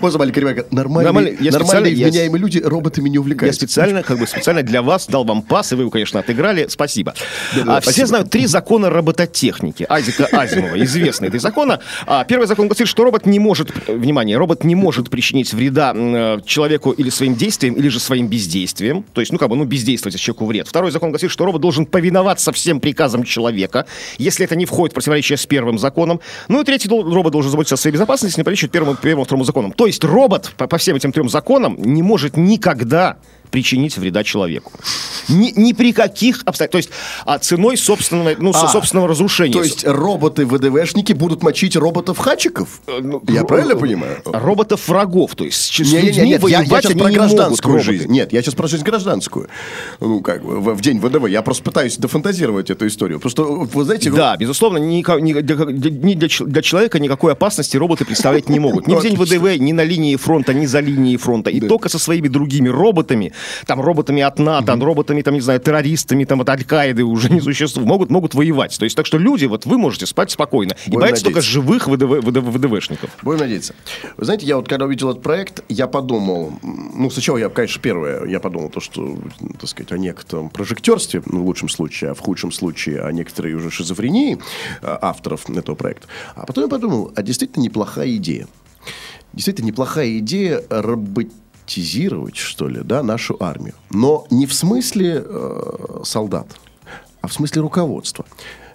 можно маленький ремарк? Нормальные, я нормальные я- вменяемые люди роботами не Я увлекаются. специально, как бы специально для вас дал вам пас, и вы его, конечно, отыграли. Спасибо. Да-да, А, все спасибо. знают три закона робототехники. Азика Азимова, [LAUGHS] известные три закона. А, первый закон гласит, что робот не может, внимание, робот не может причинить вреда э, человеку или своим действием, или же своим бездействием. То есть, ну, как бы, ну, бездействовать человеку вред. Второй закон гласит, что робот должен повиноваться всем приказам человека, если это не входит в противоречие с первым законом. Ну и третий робот должен заботиться о своей безопасности, не противоречит первому, первому второму законам. То есть робот по, по всем этим трем законам не может никогда причинить вреда человеку. Ни, ни при каких обстоятельствах. То есть а, ценой собственного, ну, А, собственного разрушения. То есть роботы-ВДВшники будут мочить роботов-хачиков? ну, Я ро- правильно понимаю? роботов врагов. То есть с Не, не, не, нет, я, я сейчас про гражданскую жизнь. Нет, я сейчас про жизнь гражданскую. Ну, как бы, в, в день ВДВ. Я просто пытаюсь дофантазировать эту историю. Просто, вы знаете... Да, безусловно, ника- ни для, для- ни для для человека никакой опасности роботы представлять не могут. Ни в день Отлично. ВДВ, ни на линии фронта, ни за линией фронта. И только со своими другими роботами, там, роботами от НАТО, роботами, там, не знаю, террористами, там, от Аль-Каиды уже не существует, могут, могут воевать. То есть, так что люди, вот вы можете спать спокойно. И Будем боятся только надеяться. живых ВДВ, ВДВ, ВДВшников. Будем надеяться. Вы знаете, я вот когда увидел этот проект, я подумал, ну, сначала я, конечно, первое, я подумал то, что, так сказать, о некотором прожектерстве, ну, в лучшем случае, а в худшем случае о некоторой уже шизофрении а, авторов этого проекта. А потом я подумал, а действительно неплохая идея. Действительно неплохая идея роботизировать, что ли, да, нашу армию. Но не в смысле э, солдат, а в смысле руководства.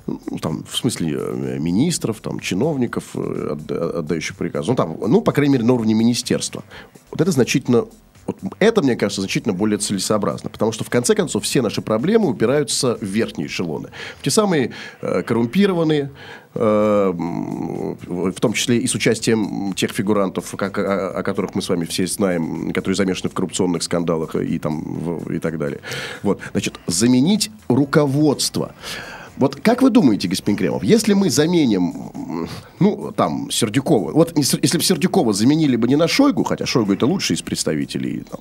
Ну, там, в смысле э, министров, там, чиновников, э, отда- отдающих приказ. Ну, там, ну, по крайней мере, на уровне министерства. Вот это значительно вот это, мне кажется, значительно более целесообразно. Потому что, в конце концов, все наши проблемы упираются в верхние эшелоны. В те самые э, коррумпированные, э, в том числе и с участием тех фигурантов, как, о, о которых мы с вами все знаем, которые замешаны в коррупционных скандалах и, там, в- и так далее. Вот. Значит, заменить руководство. Вот как вы думаете, господин Кремов, если мы заменим, ну, там, Сердюкова, вот ес- если бы Сердюкова заменили бы не на Шойгу, хотя Шойгу это лучший из представителей, там,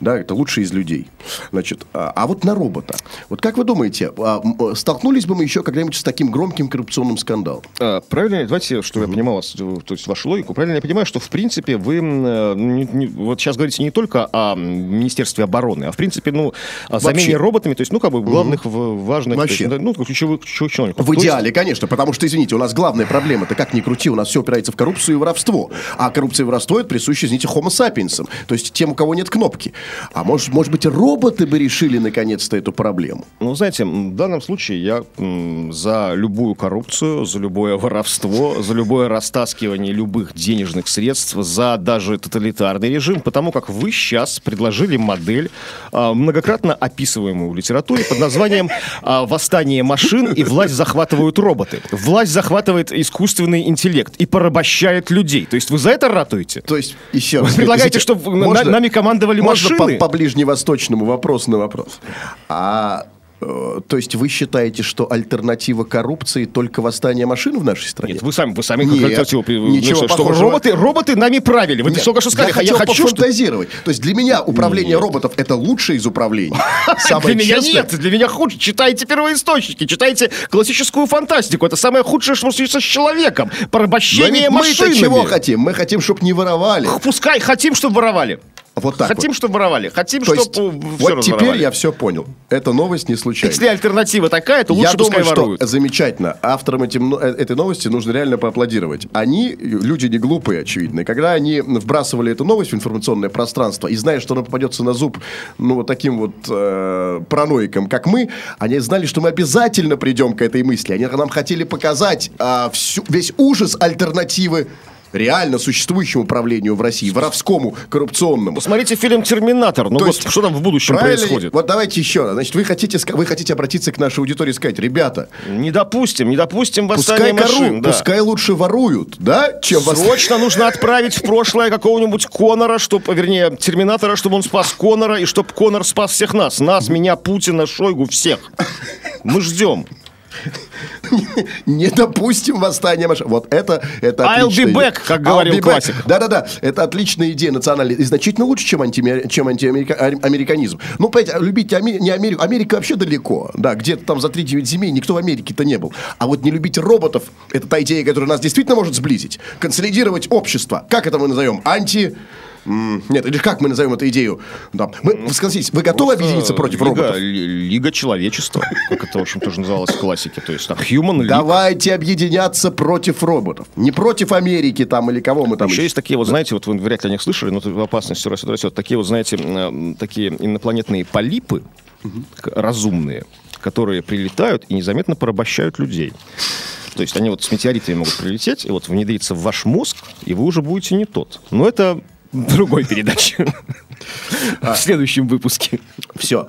да, это лучший из людей, значит, а, а вот на робота. Вот как вы думаете, а, столкнулись бы мы еще когда-нибудь с таким громким коррупционным скандалом? А, Правильно, давайте, чтобы я понимал вас, э, то есть вашу логику, правильно я понимаю, что в принципе вы э, не- не- вот сейчас говорите не только о Министерстве обороны, а в принципе, ну, о замене Вообще. роботами, то есть, ну, как бы главных, в- важных, то есть, Вообще. ну, ключевых, чиновников. В идеале, конечно, потому что, извините, у нас главная проблема-то, как ни крути, у нас все упирается в коррупцию и воровство. А коррупция и воровство это присуще, извините, homo sapiens, то есть тем, у кого нет кнопки. А может, может быть, роботы бы решили наконец-то эту проблему? Ну, знаете, в данном случае я м, за любую коррупцию, за любое воровство, за любое растаскивание любых денежных средств, за даже тоталитарный режим, потому как вы сейчас предложили модель, а, многократно описываемую в литературе под названием а, «Восстание машин и власть захватывают роботы». Власть захватывает искусственный интеллект и порабощает людей. То есть вы за это ратуете? То есть, еще раз. Вы предлагаете, чтобы на- нами командовали можно машины? по, по ближневосточному вопрос на вопрос. А, то есть вы считаете, что альтернатива коррупции только восстание машин в нашей стране? Нет, вы сами, вы сами Нет, альтернативу при- ничего ну, что, что роботы, роботы нами правили. Вы Нет, только что сказали, я, я, хотел хочу, что... пофантазировать. То есть для меня управление роботов это лучшее из управлений. [LAUGHS] Для Самое меня честное. нет, для меня хуже. Читайте первоисточники, читайте классическую фантастику. Это самое худшее, что случится с человеком. Порабощение мы-то машинами. чего хотим? Мы хотим, чтобы не воровали. Пускай хотим, чтобы воровали. Вот так хотим, вот. чтобы воровали. Хотим, То есть, чтобы вот теперь я все понял. Эта новость не случайна. Если альтернатива такая, то лучше Я пускай думаю, воруют. что замечательно. Авторам этим, э, этой новости нужно реально поаплодировать. Они, люди не глупые, очевидно. И когда они вбрасывали эту новость в информационное пространство, и зная, что она попадется на зуб, ну, вот таким вот э, параноикам, как мы, они знали, что мы обязательно придем к этой мысли. Они нам хотели показать а, всю, весь ужас альтернативы реально существующему правлению в России, воровскому, коррупционному. Посмотрите фильм «Терминатор». Ну То вот есть, что там в будущем происходит? Вот давайте еще раз. Значит, вы хотите, вы хотите обратиться к нашей аудитории и сказать, ребята, Не допустим, не допустим пускай, восстания кору- машин. да. пускай лучше воруют, да, чем вас... Срочно нужно отправить в прошлое какого-нибудь Конора, чтобы, вернее, Терминатора, чтобы он спас Конора, и чтобы Конор спас всех нас. Нас, меня, Путина, Шойгу, всех. Мы ждем. [LAUGHS] Не допустим восстания машин. Вот это, это I'll be back, как говорил классик. Да-да-да, это отличная идея национальная. И значительно лучше, чем, анти, чем антиамериканизм. Ну, понимаете, любите Ами- не Америку. Америка вообще далеко. Да, где-то там за 3-9 земель никто в Америке-то не был. А вот не любить роботов, это та идея, которая нас действительно может сблизить. Консолидировать общество. Как это мы назовем? Анти... Нет, или как мы назовем эту идею? Да. Мы, вы согласитесь, вы готовы объединиться против Лига, роботов? ли- Лига человечества, как это, в общем, тоже называлось в классике. То есть там Human League. Давайте объединяться против роботов. Не против Америки там или кого мы там Еще есть такие вот, знаете, вот вы вряд ли о них слышали, но это в опасности растет, растет. Такие вот, знаете, м, такие инопланетные полипы, разумные, которые прилетают и незаметно порабощают людей. То есть они вот с метеоритами могут прилететь и вот внедриться в ваш мозг, и вы уже будете не тот. Но это другой передаче. [LAUGHS] В следующем выпуске. Все.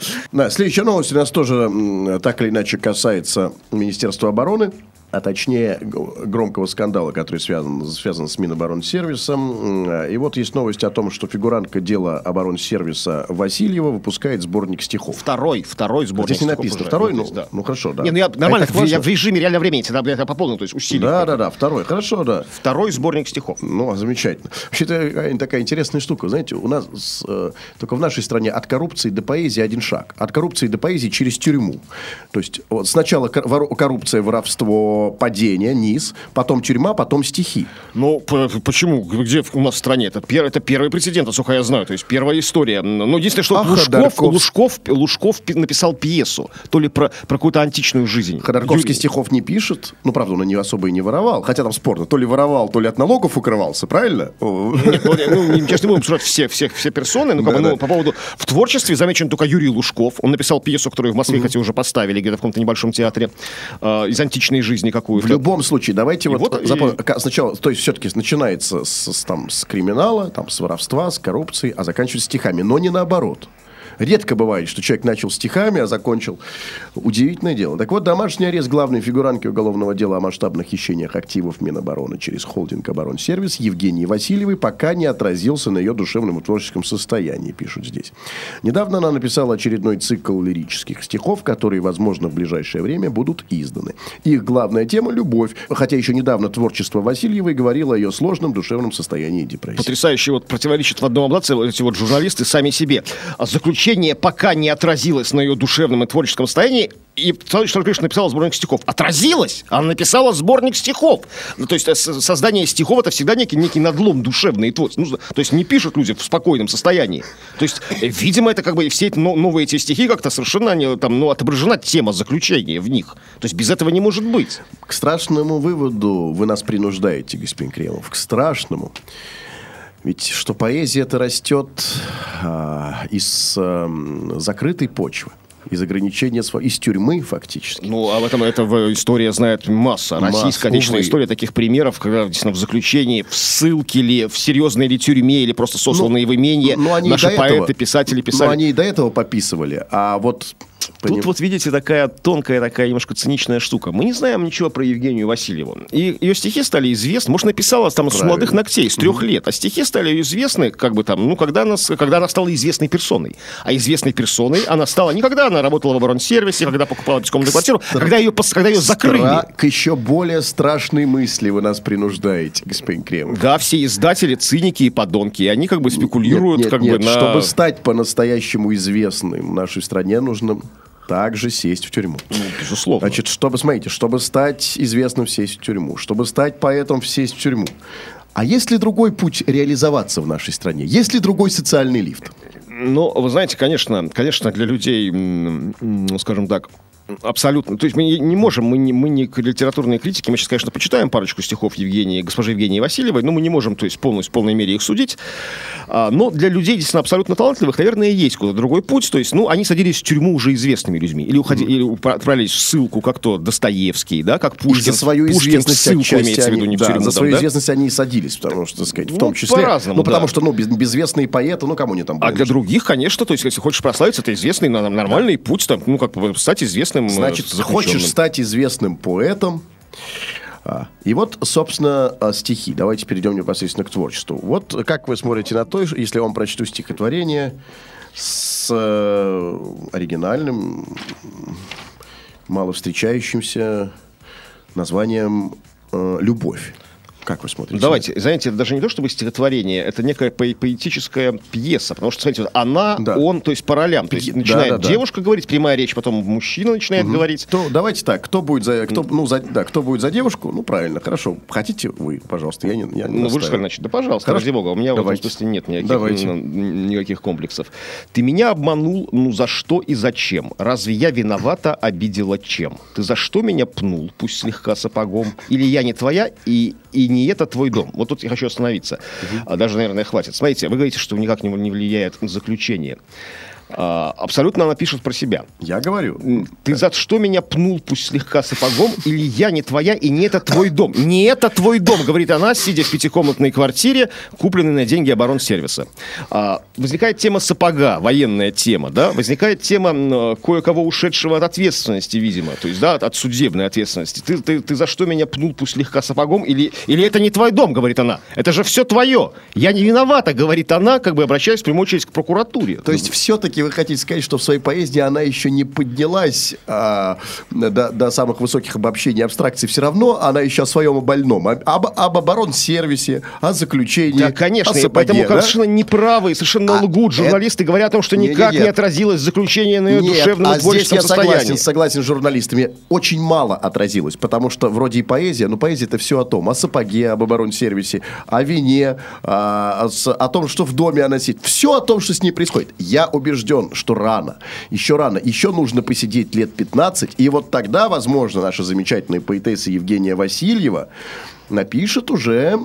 Следующая новость у нас тоже так или иначе касается Министерства обороны. А точнее громкого скандала, который связан, связан с Миноборонсервисом. И вот есть новость о том, что фигурантка дела оборонсервиса Васильева выпускает сборник стихов. Второй, второй сборник. Здесь не написано уже. второй, ну, да. ну хорошо, да. Не, ну я А нормально, это я в режиме реального времени, тогда я по полному, то есть усилий. Да, да, да, второй, хорошо, да. Второй сборник стихов. Ну, замечательно. Вообще, это такая интересная штука. Знаете, у нас э, только в нашей стране от коррупции до поэзии один шаг. От коррупции до поэзии через тюрьму. То есть вот сначала кор- коррупция, воровство, падение, низ, потом тюрьма, потом стихи. Ну, почему? Где у нас в стране? Это, пер- это первый прецедент, насколько я знаю. То есть первая история. Ну, единственное, что А Лужков? Лужков, Лужков пи- написал пьесу. То ли про, про какую-то античную жизнь. Ходорковский Юрий- стихов не пишет. Ну, правда, он не особо и не воровал. Хотя там спорно. То ли воровал, то ли от налогов укрывался, правильно? [LAUGHS] Нет, ну, ну, не- конечно, не будем обсуждать все, все, все персоны, но как бы, ну, по поводу... В творчестве замечен только Юрий Лужков. Он написал пьесу, которую в Москве, хотя уже поставили где-то в каком-то небольшом театре, э, из античной жизни какую-то. В любом случае, давайте вот, вот и- запомним, ка- сначала, то есть все-таки начинается с, с, там, с криминала, там, с воровства, с коррупции, а заканчивается стихами, но не наоборот. Редко бывает, что человек начал стихами, а закончил. Удивительное дело. Так вот, домашний арест главной фигурантки уголовного дела о масштабных хищениях активов Минобороны через холдинг «Оборонсервис» Евгении Васильевой пока не отразился на ее душевном и творческом состоянии, пишут здесь. Недавно она написала очередной цикл лирических стихов, которые, возможно, в ближайшее время будут изданы. Их главная тема – любовь, хотя еще недавно творчество Васильевой говорило о ее сложном душевном состоянии и депрессии. потрясающе вот противоречит в одном абзаце эти вот журналисты сами себе. А Заключение пока не отразилось на ее душевном и творческом состоянии. И товарищ Шаркришин написала сборник стихов. Отразилось? Она написала сборник стихов. Ну, то есть э, создание стихов это всегда некий, некий надлом душевный и творческий. Нужно, то есть не пишут люди в спокойном состоянии. То есть, э, видимо, это как бы все эти но- новые эти стихи как-то совершенно они, там, ну, отображена тема заключения в них. То есть без этого не может быть. К страшному выводу вы нас принуждаете, господин Кремов, к страшному. Ведь что поэзия это растет а, из ам, закрытой почвы, из ограничения, из тюрьмы фактически. Ну, об этом это в- история знает масса. Масса, Российская отечественная увы. история таких примеров, когда действительно в заключении, в ссылке ли, в серьезной ли тюрьме, или просто сосланные в имение Ну, они наши поэты, этого- писатели Ну, писали. они и до этого пописывали, а вот... Тут поним- вот видите такая тонкая, такая немножко циничная штука. Мы не знаем ничего про Евгению Васильеву. И ее стихи стали известны. Может, написала там с Правильно. молодых ногтей, с трех лет. А стихи стали известны, как бы там, ну, когда она, с- когда она стала известной персоной. А известной персоной она стала не когда она работала в оборонсервисе, когда покупала бескомнатную квартиру, а когда ее, когда ее закрыли. Стра- К еще более страшной мысли вы нас принуждаете, господин Кремов. Да, все издатели, циники и подонки. И они как бы спекулируют Нет, нет, как нет, бы на... Чтобы стать по-настоящему известным в нашей стране, нужно также сесть в тюрьму. Ну, безусловно. Значит, чтобы, смотрите, чтобы стать известным, сесть в тюрьму. Чтобы стать поэтом, сесть в тюрьму. А есть ли другой путь реализоваться в нашей стране? Есть ли другой социальный лифт? Ну, вы знаете, конечно, конечно, для людей, ну, скажем так, Абсолютно. То есть мы не, не можем, мы не, мы не литературные критики, мы сейчас, конечно, почитаем парочку стихов Евгении, госпожи Евгении Васильевой, но мы не можем, то есть, полностью, в полной мере их судить. А, но для людей, действительно, абсолютно талантливых, наверное, есть куда другой путь. То есть, ну, они садились в тюрьму уже известными людьми. Или, уходи, или упра- отправились в ссылку, как то Достоевский, да, как И Пушкин. за свою Пушкин в известность ссылку имеется в виду, не в да, тюрьму. за там, свою да? известность они и садились, потому что, так сказать, в Ну, том числе... по-разному, ну, потому да. что, ну, без- безвестные поэты, ну, кому они там А для других, конечно, то есть, если хочешь прославиться, это известный, нормальный путь, там, ну, как бы стать известным э, Значит, хочешь стать известным поэтом, а, И вот, собственно, а, стихи. Давайте перейдем непосредственно к творчеству. Вот как вы смотрите на то, если я вам прочту стихотворение с э, оригинальным, мало встречающимся названием э, «Любовь». Как вы смотрите? Давайте, знаете, это даже не то чтобы стихотворение, это некая по- поэтическая пьеса, потому что, смотрите, вот она, Да. он, то есть по ролям, то есть Да, начинает да, да. девушка говорить, прямая речь, потом мужчина начинает говорить. То давайте так, кто будет за, кто, ну, за, да, кто будет за девушку? Ну, правильно, хорошо. Хотите вы, пожалуйста, я не, я не Ну, вы же сказали, значит, да пожалуйста, Хорошо. ради бога, у меня Давайте. в этом смысле нет никаких, Давайте. никаких комплексов. Ты меня обманул, ну за что и зачем? Разве я виновата, обидела чем? Ты за что меня пнул, пусть слегка сапогом? Или я не твоя, и, и не это твой дом? Вот тут я хочу остановиться. А Даже, наверное, хватит. Смотрите, вы говорите, что никак не, не влияет на заключение. А, абсолютно она пишет про себя. Я говорю. Ты за что меня пнул, пусть слегка сапогом, или я не твоя, и не это твой дом? Не это твой дом, говорит она, сидя в пятикомнатной квартире, купленной на деньги оборонсервиса. А, возникает тема сапога, военная тема, да? Возникает тема кое-кого ушедшего от ответственности, видимо, то есть, да, от, от судебной ответственности. Ты, ты, ты за что меня пнул, пусть слегка сапогом, или, или это не твой дом, говорит она? Это же все твое. Я не виновата, говорит она, как бы обращаясь в прямую очередь к прокуратуре. То есть все-таки вы хотите сказать, что в своей поэзии она еще не поднялась а, до, до самых высоких обобщений абстракций. Все равно она еще о своем о больном. Об, об, об оборонсервисе, о заключении, Да, конечно, о и сапоге, поэтому да? совершенно неправы и совершенно А, лгут журналисты, говоря о том, что никак не отразилось заключение на ее Нет, душевном а и здесь я согласен, состоянии. согласен с журналистами. Очень мало отразилось, потому что вроде и поэзия, но поэзия это все о том, о сапоге, об оборонсервисе, о вине, а, с- о том, что в доме она сидит. Все о том, что с ней происходит. Я убежден, что рано, еще рано, еще нужно посидеть лет 15, и вот тогда, возможно, наша замечательная поэтесса Евгения Васильева напишет уже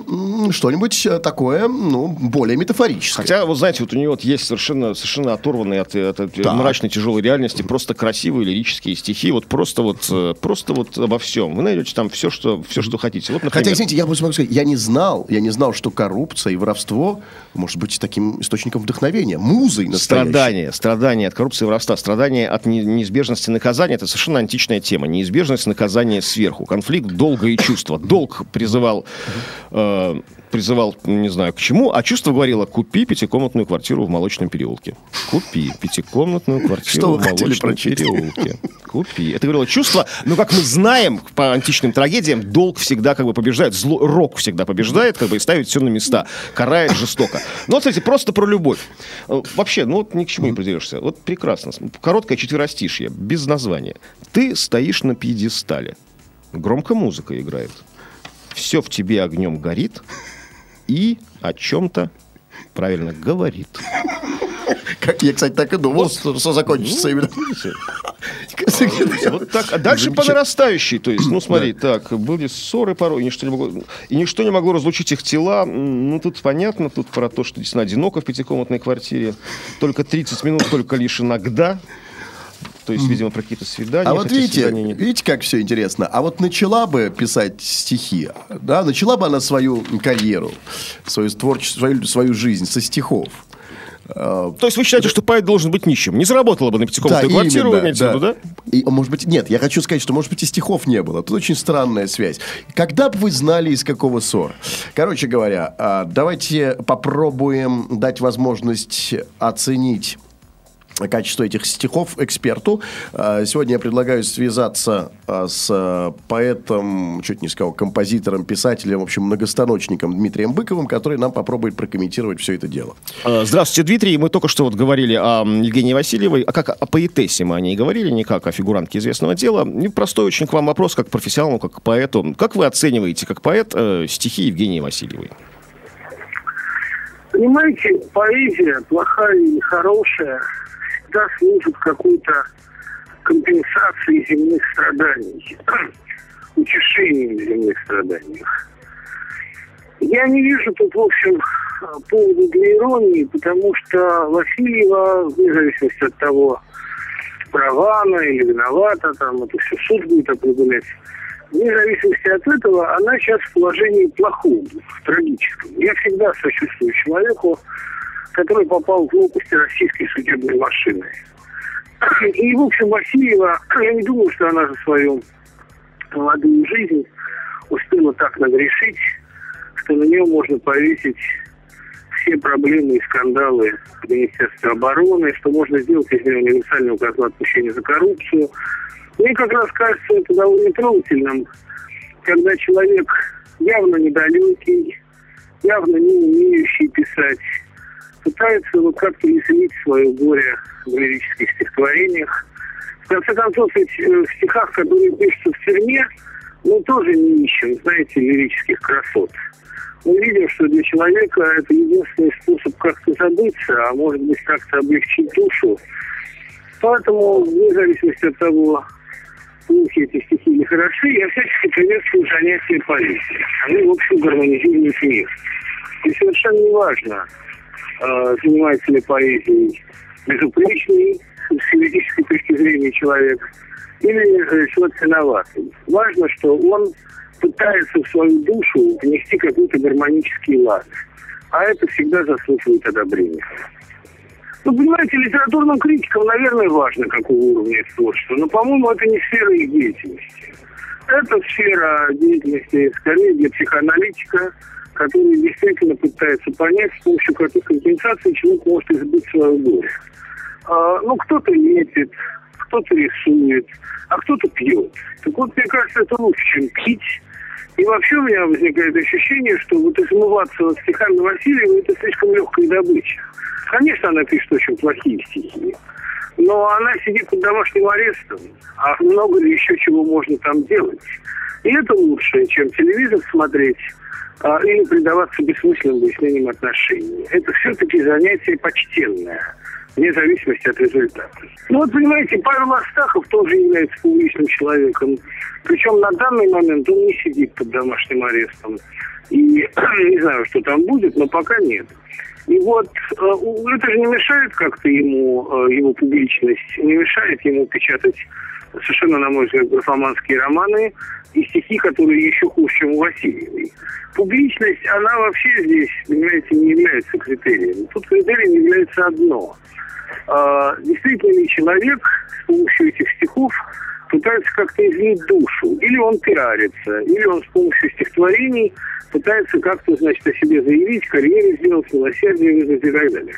что-нибудь э, такое, ну, более метафорическое. Хотя, вы знаете, вот у нее вот есть совершенно, совершенно оторванные от, от- от Да. мрачной тяжелой реальности просто красивые лирические стихи, вот просто вот, э, просто вот обо всем. Вы найдете там все, что, все, что хотите. Вот, например, Хотя, извините, я просто могу сказать, я не знал, я не знал, что коррупция и воровство может быть таким источником вдохновения, музой настоящей. Страдания, страдания от коррупции и воровства, страдания от не- неизбежности наказания – это совершенно античная тема. Неизбежность наказания сверху. Конфликт долга и чувства. Долг призывал, э, призывал, не знаю к чему, а чувство говорило, купи пятикомнатную квартиру в Молочном переулке. Купи пятикомнатную квартиру в Молочном переулке. Купи. Это говорило чувство, но как мы знаем по античным трагедиям, долг всегда как бы побеждает, зло, рок всегда побеждает, как бы и ставит все на места, карает жестоко. Ну, вот, кстати, просто про любовь. Э, Вообще, ну вот ни к чему не придерешься. Вот прекрасно. Короткое четверостишье, без названия. Ты стоишь на пьедестале. Громко музыка играет. Все в тебе огнем горит и о чем-то правильно говорит. Как я, кстати, так и думал, что, что закончится именно. Вот так. А дальше по нарастающей. То есть, ну смотри, так, были ссоры порой, и ничто не могло, и ничто не могло разлучить их тела. Ну, тут понятно, тут про то, что действительно одиноко в пятикомнатной квартире. Только 30 минут, только лишь иногда. То есть, видимо, про какие-то свидания. А вот видите, свидания не- видите, как все интересно. А вот начала бы писать стихи, да, начала бы она свою карьеру, свою творчество, свою, свою жизнь со стихов. То есть вы считаете, что поэт должен быть нищим? Не заработала бы на пятикомнатную квартиру, вы имеете в виду, да? И, может быть, нет, я хочу сказать, что, может быть, и стихов не было. Тут очень странная связь. Когда бы вы знали, из какого ссора? Короче говоря, а, давайте попробуем дать возможность оценить качество этих стихов эксперту. А, Сегодня я предлагаю связаться а, с а, поэтом, чуть не сказал, композитором, писателем, в общем, многостаночником Дмитрием Быковым, который нам попробует прокомментировать все это дело. Э, Здравствуйте, Дмитрий. Мы только что вот говорили о Евгении Васильевой. А как о поэтессе мы о ней говорили, не как о фигурантке известного дела. И простой очень к вам вопрос, как к профессионалу, как к поэту. Как вы оцениваете, как поэт, э, стихи Евгении Васильевой? Понимаете, поэзия, плохая или хорошая, всегда служит какой-то компенсацией земных страданий, [CLEARS THROAT] утешением земных страданий. Я не вижу тут, в общем, повода для иронии, потому что Васильева, вне зависимости от того, права она или виновата, там это все суд будет определять, вне зависимости от этого, она сейчас в положении плохом, трагическом. Я всегда сочувствую человеку, который попал в лопасти российской судебной машины. И, в общем, Васильева, я не думаю, что она за свою молодую жизнь успела так нагрешить, что на нее можно повесить все проблемы и скандалы в Министерстве обороны, что можно сделать из нее универсальный указ отпущения за коррупцию. Мне как раз кажется это довольно трогательным, когда человек явно недалекий, явно не умеющий писать, пытается вот как-то излить свое горе в лирических стихотворениях. В конце концов, э, в стихах, которые пишутся в тюрьме, мы тоже не ищем, знаете, лирических красот. Мы видим, что для человека это единственный способ как-то забыться, а может быть как-то облегчить душу. Поэтому, вне зависимости от того, плохи эти стихи или хороши, я всячески приветствую занятия поэзией. Они, в общем, гармонизируют мир. И совершенно не важно, э, занимается ли поэзией безупречный с юридической точки зрения человек или э, человек виноватый. Важно, что он пытается в свою душу внести какой-то гармонический лад. А это всегда заслуживает одобрения. Ну, понимаете, литературным критикам, наверное, важно, какого уровня их творчество, но, по-моему, это не сфера их деятельности. Это сфера деятельности, скорее, для психоаналитика, который действительно пытается понять, с помощью каких компенсаций человек может избыть свою горе. А, ну, кто-то метит, кто-то рисует, а кто-то пьет. Так вот, мне кажется, это лучше, чем пить. И вообще у меня возникает ощущение, что вот измываться вот стихами Васильева – это слишком легкая добыча. Конечно, она пишет очень плохие стихи, но она сидит под домашним арестом, а много ли еще чего можно там делать? И это лучше, чем телевизор смотреть а, или предаваться бессмысленным выяснениям отношений. Это все-таки занятие почтенное вне зависимости от результата. Ну вот, понимаете, Павел Астахов тоже является публичным человеком. Причем на данный момент он не сидит под домашним арестом. И [CLEARS THROAT] не знаю, что там будет, но пока нет. И вот э, это же не мешает как-то ему, э, его публичность, не мешает ему печатать совершенно, на мой взгляд, графоманские романы и стихи, которые еще хуже, чем у Васильевой. Публичность, она вообще здесь, понимаете, не является критерием. Тут критерием является одно. А, действительно ли человек с помощью этих стихов пытается как-то излить душу. Или он пиарится, или он с помощью стихотворений пытается как-то, значит, о себе заявить, карьеру сделать, милосердие вызвать и так далее.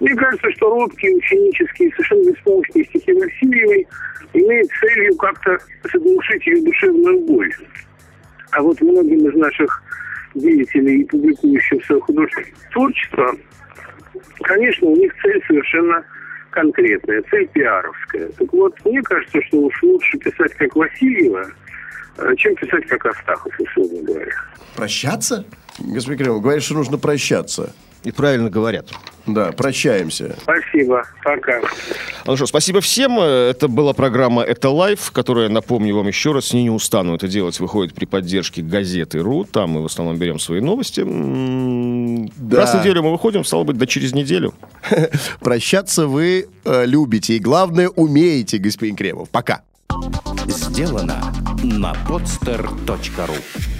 Мне кажется, что робкие, ученические, совершенно беспомощные стихи Васильевой имеют целью как-то заглушить ее душевную боль. А вот многим из наших деятелей и публикующих свое художественное творчество, конечно, у них цель совершенно конкретная, цель пиаровская. Так вот, мне кажется, что уж лучше писать как Васильева, э, чем писать как Астахов, условно говоря. Прощаться? Господин Кремов, говорит, что нужно прощаться. И правильно говорят. Да, прощаемся. Спасибо, пока. Ну что, спасибо всем. Это была программа «Это лайф», которая, напомню вам еще раз, не, не устану это делать, выходит при поддержке газеты «Ру». Там мы в основном берем свои новости. Да. Раз в неделю мы выходим, стало быть, до через неделю. [LAUGHS] Прощаться вы э, любите и, главное, умеете, господин Кремов. Пока. Сделано на podster.ru